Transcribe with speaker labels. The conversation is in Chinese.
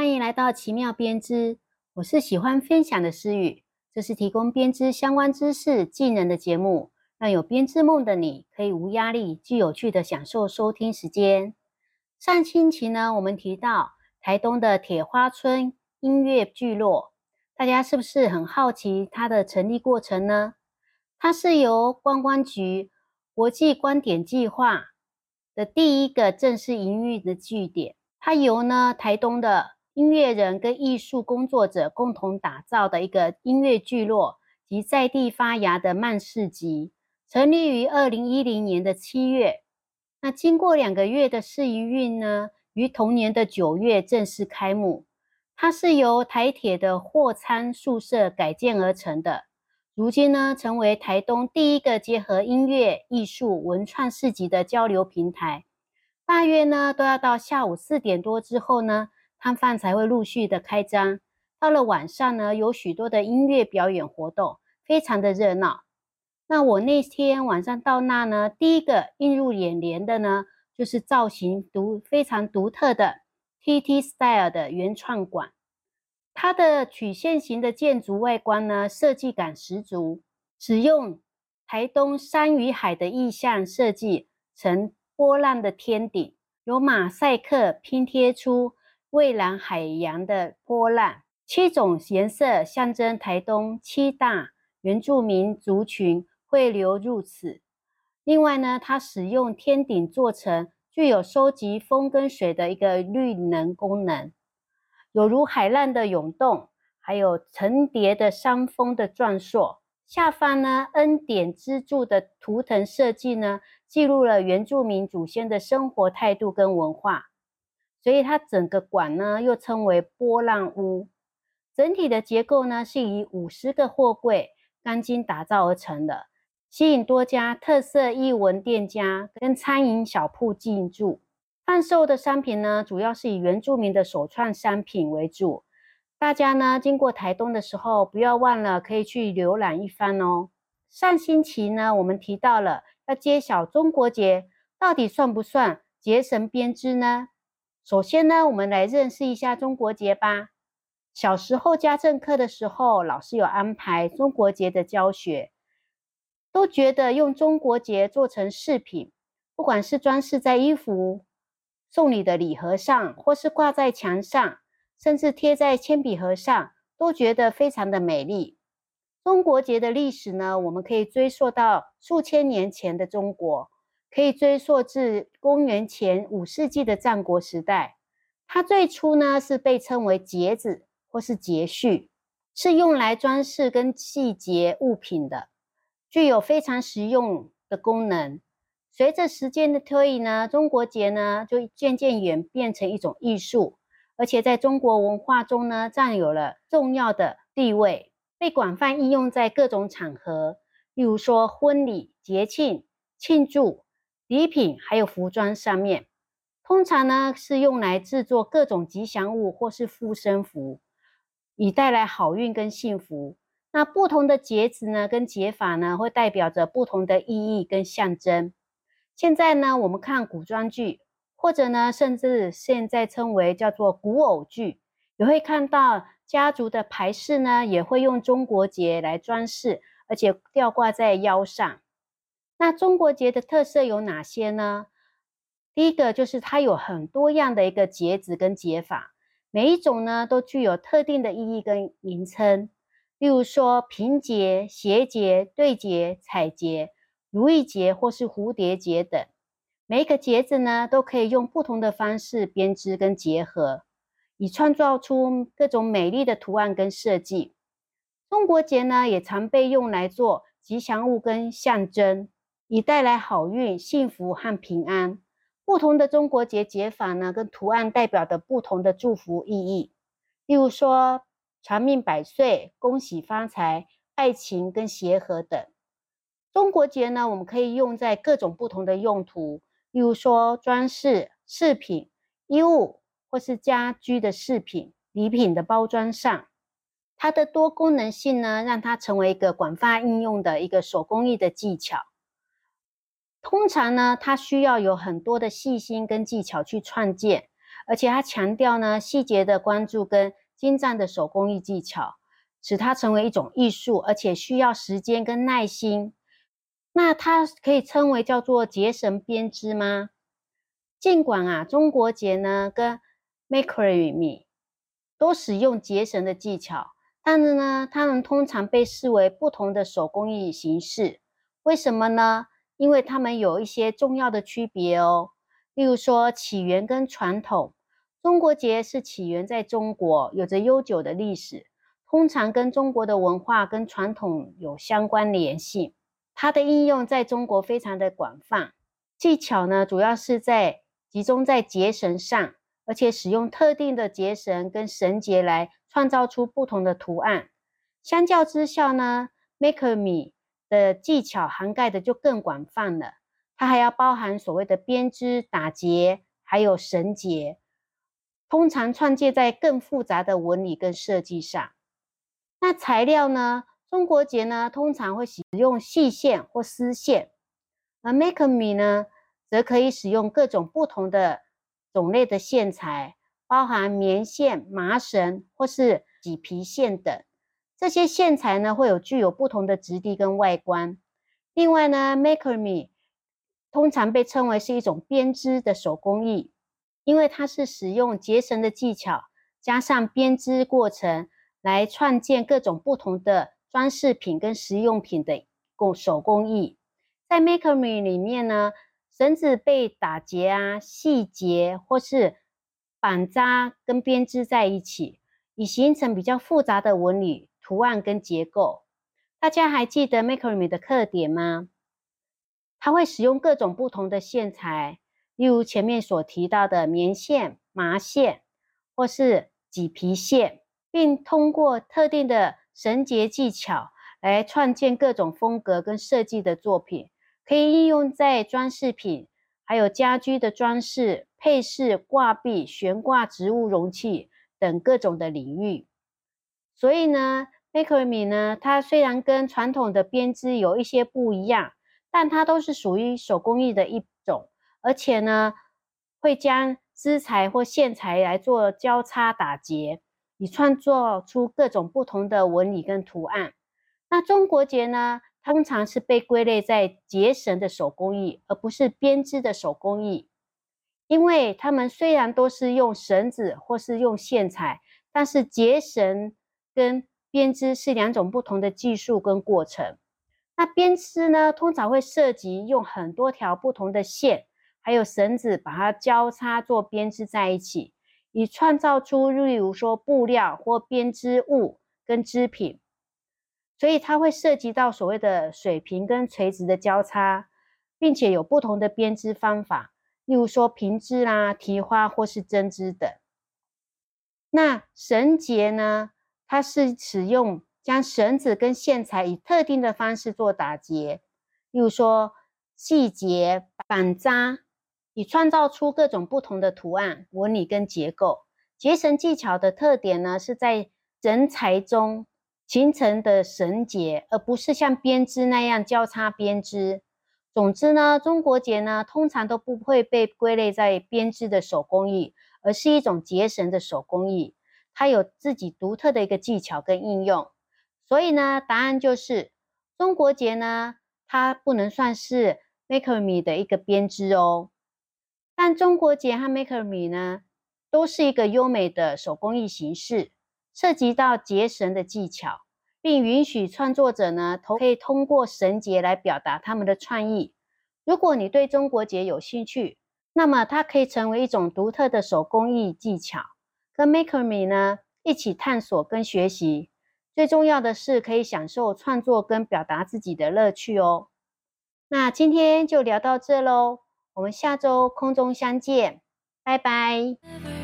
Speaker 1: 欢迎来到奇妙编织，我是喜欢分享的诗雨，这是提供编织相关知识、技能的节目，让有编织梦的你可以无压力、既有趣的享受收听时间。上星期呢，我们提到台东的铁花村音乐聚落，大家是不是很好奇它的成立过程呢？它是由观光局国际观点计划的第一个正式营运的据点，它由呢台东的音乐人跟艺术工作者共同打造的一个音乐聚落及在地发芽的慢市集，成立于二零一零年的七月。那经过两个月的试营运呢，于同年的九月正式开幕。它是由台铁的货仓宿舍改建而成的，如今呢成为台东第一个结合音乐、艺术、文创市集的交流平台。大约呢都要到下午四点多之后呢。摊贩才会陆续的开张，到了晚上呢，有许多的音乐表演活动，非常的热闹。那我那天晚上到那呢，第一个映入眼帘的呢，就是造型独非常独特的 TT Style 的原创馆。它的曲线型的建筑外观呢，设计感十足，使用台东山与海的意象设计成波浪的天顶，由马赛克拼贴出。蔚蓝海洋的波浪，七种颜色象征台东七大原住民族群汇流入此。另外呢，它使用天顶做成具有收集风跟水的一个绿能功能，有如海浪的涌动，还有层叠的山峰的壮硕。下方呢，恩典支柱的图腾设计呢，记录了原住民祖先的生活态度跟文化。所以它整个馆呢，又称为波浪屋。整体的结构呢，是以五十个货柜钢筋打造而成的，吸引多家特色艺文店家跟餐饮小铺进驻。贩售的商品呢，主要是以原住民的首创商品为主。大家呢，经过台东的时候，不要忘了可以去浏览一番哦。上星期呢，我们提到了要揭晓中国节到底算不算结绳编织呢？首先呢，我们来认识一下中国结吧。小时候家政课的时候，老师有安排中国结的教学，都觉得用中国结做成饰品，不管是装饰在衣服、送礼的礼盒上，或是挂在墙上，甚至贴在铅笔盒上，都觉得非常的美丽。中国结的历史呢，我们可以追溯到数千年前的中国。可以追溯至公元前五世纪的战国时代。它最初呢是被称为结子或是结序，是用来装饰跟细节物品的，具有非常实用的功能。随着时间的推移呢，中国结呢就渐渐演变成一种艺术，而且在中国文化中呢占有了重要的地位，被广泛应用在各种场合，例如说婚礼、节庆、庆祝。礼品还有服装上面，通常呢是用来制作各种吉祥物或是护身符，以带来好运跟幸福。那不同的结子呢跟结法呢，会代表着不同的意义跟象征。现在呢，我们看古装剧，或者呢，甚至现在称为叫做古偶剧，也会看到家族的牌饰呢，也会用中国结来装饰，而且吊挂在腰上。那中国结的特色有哪些呢？第一个就是它有很多样的一个结子跟结法，每一种呢都具有特定的意义跟名称。例如说平结、斜结、对结、彩结、如意结或是蝴蝶结等，每一个结子呢都可以用不同的方式编织跟结合，以创造出各种美丽的图案跟设计。中国结呢也常被用来做吉祥物跟象征。以带来好运、幸福和平安。不同的中国结结法呢，跟图案代表的不同的祝福意义。例如说，长命百岁、恭喜发财、爱情跟协和等。中国结呢，我们可以用在各种不同的用途，例如说装饰、饰品、衣物或是家居的饰品、礼品的包装上。它的多功能性呢，让它成为一个广泛应用的一个手工艺的技巧。通常呢，它需要有很多的细心跟技巧去创建，而且他强调呢细节的关注跟精湛的手工艺技巧，使它成为一种艺术，而且需要时间跟耐心。那它可以称为叫做结绳编织吗？尽管啊，中国结呢跟 Macrame 都使用结绳的技巧，但是呢，它们通常被视为不同的手工艺形式。为什么呢？因为它们有一些重要的区别哦。例如说，起源跟传统，中国结是起源在中国，有着悠久的历史，通常跟中国的文化跟传统有相关联系。它的应用在中国非常的广泛，技巧呢，主要是在。集中在结绳上，而且使用特定的结绳跟绳结来创造出不同的图案。相较之下呢，make me 的技巧涵盖的就更广泛了。它还要包含所谓的编织、打结，还有绳结，通常创建在更复杂的纹理跟设计上。那材料呢？中国结呢，通常会使用细线或丝线，而 make me 呢？则可以使用各种不同的种类的线材，包含棉线、麻绳或是麂皮线等。这些线材呢，会有具有不同的质地跟外观。另外呢，maker me 通常被称为是一种编织的手工艺，因为它是使用结绳的技巧，加上编织过程来创建各种不同的装饰品跟实用品的工手工艺。在 maker me 里面呢。绳子被打结啊、细节或是绑扎跟编织在一起，以形成比较复杂的纹理、图案跟结构。大家还记得 Macrame 的特点吗？它会使用各种不同的线材，例如前面所提到的棉线、麻线或是麂皮线，并通过特定的绳结技巧来创建各种风格跟设计的作品。可以应用在装饰品、还有家居的装饰、配饰、挂壁、悬挂植物容器等各种的领域。所以呢，Macrame 呢，它虽然跟传统的编织有一些不一样，但它都是属于手工艺的一种，而且呢，会将织材或线材来做交叉打结，以创作出各种不同的纹理跟图案。那中国结呢？通常是被归类在结绳的手工艺，而不是编织的手工艺，因为它们虽然都是用绳子或是用线材，但是结绳跟编织是两种不同的技术跟过程。那编织呢，通常会涉及用很多条不同的线，还有绳子把它交叉做编织在一起，以创造出例如说布料或编织物跟织品。所以它会涉及到所谓的水平跟垂直的交叉，并且有不同的编织方法，例如说平织啦、提花或是针织等。那绳结呢？它是使用将绳子跟线材以特定的方式做打结，例如说细节、绑扎，以创造出各种不同的图案、纹理跟结构。结绳技巧的特点呢，是在人材中。形成的绳结，而不是像编织那样交叉编织。总之呢，中国结呢通常都不会被归类在编织的手工艺，而是一种结绳的手工艺。它有自己独特的一个技巧跟应用。所以呢，答案就是中国结呢，它不能算是 Macrame 的一个编织哦。但中国结和 Macrame 呢，都是一个优美的手工艺形式。涉及到结绳的技巧，并允许创作者呢，都可以通过绳结来表达他们的创意。如果你对中国结有兴趣，那么它可以成为一种独特的手工艺技巧，跟 Maker Me 呢一起探索跟学习。最重要的是可以享受创作跟表达自己的乐趣哦。那今天就聊到这喽，我们下周空中相见，拜拜。